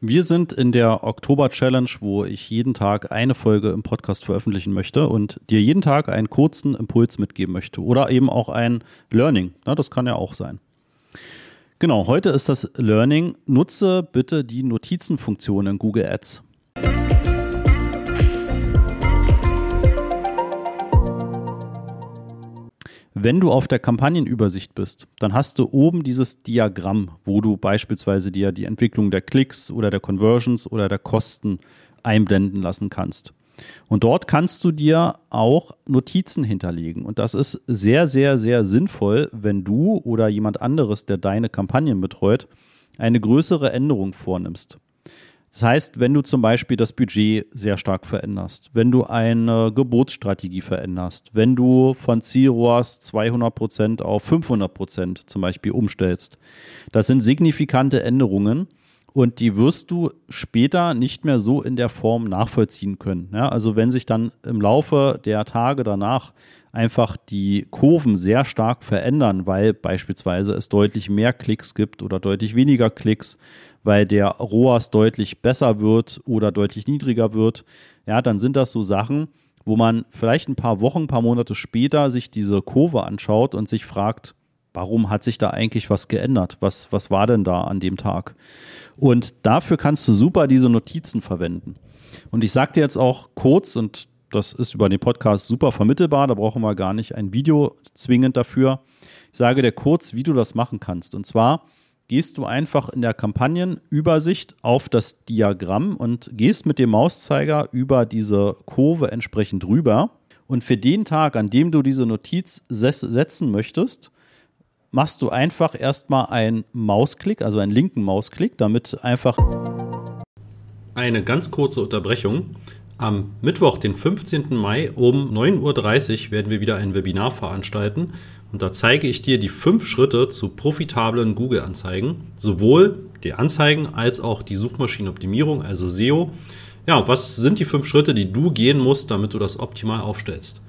Wir sind in der Oktober-Challenge, wo ich jeden Tag eine Folge im Podcast veröffentlichen möchte und dir jeden Tag einen kurzen Impuls mitgeben möchte oder eben auch ein Learning. Na, das kann ja auch sein. Genau, heute ist das Learning. Nutze bitte die Notizenfunktion in Google Ads. Wenn du auf der Kampagnenübersicht bist, dann hast du oben dieses Diagramm, wo du beispielsweise dir die Entwicklung der Klicks oder der Conversions oder der Kosten einblenden lassen kannst. Und dort kannst du dir auch Notizen hinterlegen. Und das ist sehr, sehr, sehr sinnvoll, wenn du oder jemand anderes, der deine Kampagnen betreut, eine größere Änderung vornimmst. Das heißt, wenn du zum Beispiel das Budget sehr stark veränderst, wenn du eine Geburtsstrategie veränderst, wenn du von CROAS 200 Prozent auf 500 Prozent zum Beispiel umstellst, das sind signifikante Änderungen und die wirst du später nicht mehr so in der Form nachvollziehen können. Ja, also wenn sich dann im Laufe der Tage danach einfach die Kurven sehr stark verändern, weil beispielsweise es deutlich mehr Klicks gibt oder deutlich weniger Klicks, weil der ROAS deutlich besser wird oder deutlich niedriger wird, ja, dann sind das so Sachen, wo man vielleicht ein paar Wochen, ein paar Monate später sich diese Kurve anschaut und sich fragt, warum hat sich da eigentlich was geändert? Was, was war denn da an dem Tag? Und dafür kannst du super diese Notizen verwenden. Und ich sage dir jetzt auch kurz, und das ist über den Podcast super vermittelbar, da brauchen wir gar nicht ein Video zwingend dafür. Ich sage dir kurz, wie du das machen kannst. Und zwar gehst du einfach in der Kampagnenübersicht auf das Diagramm und gehst mit dem Mauszeiger über diese Kurve entsprechend rüber. Und für den Tag, an dem du diese Notiz setzen möchtest, machst du einfach erstmal einen Mausklick, also einen linken Mausklick, damit einfach. Eine ganz kurze Unterbrechung. Am Mittwoch, den 15. Mai um 9.30 Uhr werden wir wieder ein Webinar veranstalten und da zeige ich dir die fünf Schritte zu profitablen Google-Anzeigen, sowohl die Anzeigen als auch die Suchmaschinenoptimierung, also SEO. Ja, was sind die fünf Schritte, die du gehen musst, damit du das optimal aufstellst?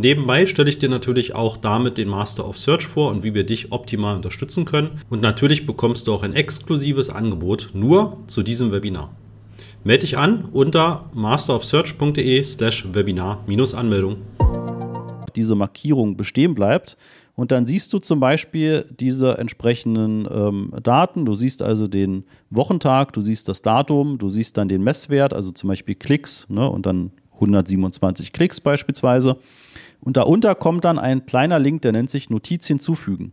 Nebenbei stelle ich dir natürlich auch damit den Master of Search vor und wie wir dich optimal unterstützen können. Und natürlich bekommst du auch ein exklusives Angebot nur zu diesem Webinar. Melde dich an unter masterofsearch.de slash Webinar-Anmeldung. Diese Markierung bestehen bleibt. Und dann siehst du zum Beispiel diese entsprechenden ähm, Daten. Du siehst also den Wochentag, du siehst das Datum, du siehst dann den Messwert, also zum Beispiel Klicks ne, und dann 127 Klicks beispielsweise. Und darunter kommt dann ein kleiner Link, der nennt sich Notiz hinzufügen.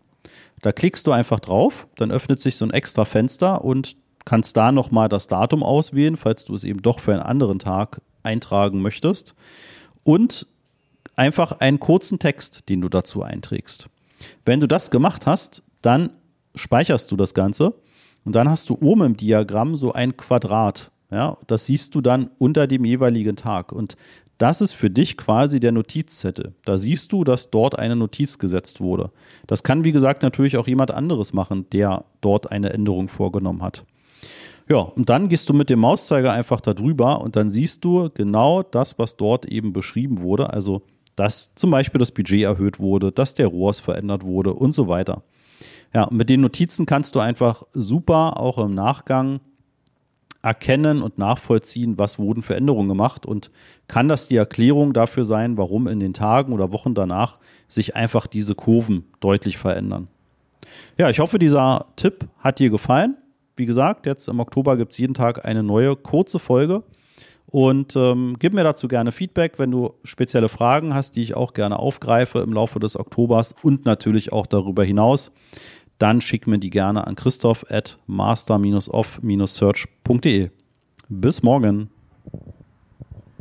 Da klickst du einfach drauf, dann öffnet sich so ein extra Fenster und kannst da nochmal das Datum auswählen, falls du es eben doch für einen anderen Tag eintragen möchtest. Und einfach einen kurzen Text, den du dazu einträgst. Wenn du das gemacht hast, dann speicherst du das Ganze und dann hast du oben im Diagramm so ein Quadrat. Ja, das siehst du dann unter dem jeweiligen Tag. Und das ist für dich quasi der Notizzettel. Da siehst du, dass dort eine Notiz gesetzt wurde. Das kann, wie gesagt, natürlich auch jemand anderes machen, der dort eine Änderung vorgenommen hat. Ja, und dann gehst du mit dem Mauszeiger einfach da drüber und dann siehst du genau das, was dort eben beschrieben wurde. Also, dass zum Beispiel das Budget erhöht wurde, dass der ROAS verändert wurde und so weiter. Ja, mit den Notizen kannst du einfach super auch im Nachgang erkennen und nachvollziehen, was wurden für Änderungen gemacht und kann das die Erklärung dafür sein, warum in den Tagen oder Wochen danach sich einfach diese Kurven deutlich verändern. Ja, ich hoffe, dieser Tipp hat dir gefallen. Wie gesagt, jetzt im Oktober gibt es jeden Tag eine neue kurze Folge. Und ähm, gib mir dazu gerne Feedback, wenn du spezielle Fragen hast, die ich auch gerne aufgreife im Laufe des Oktobers und natürlich auch darüber hinaus. Dann schick mir die gerne an christoph at master-off-search.de. Bis morgen.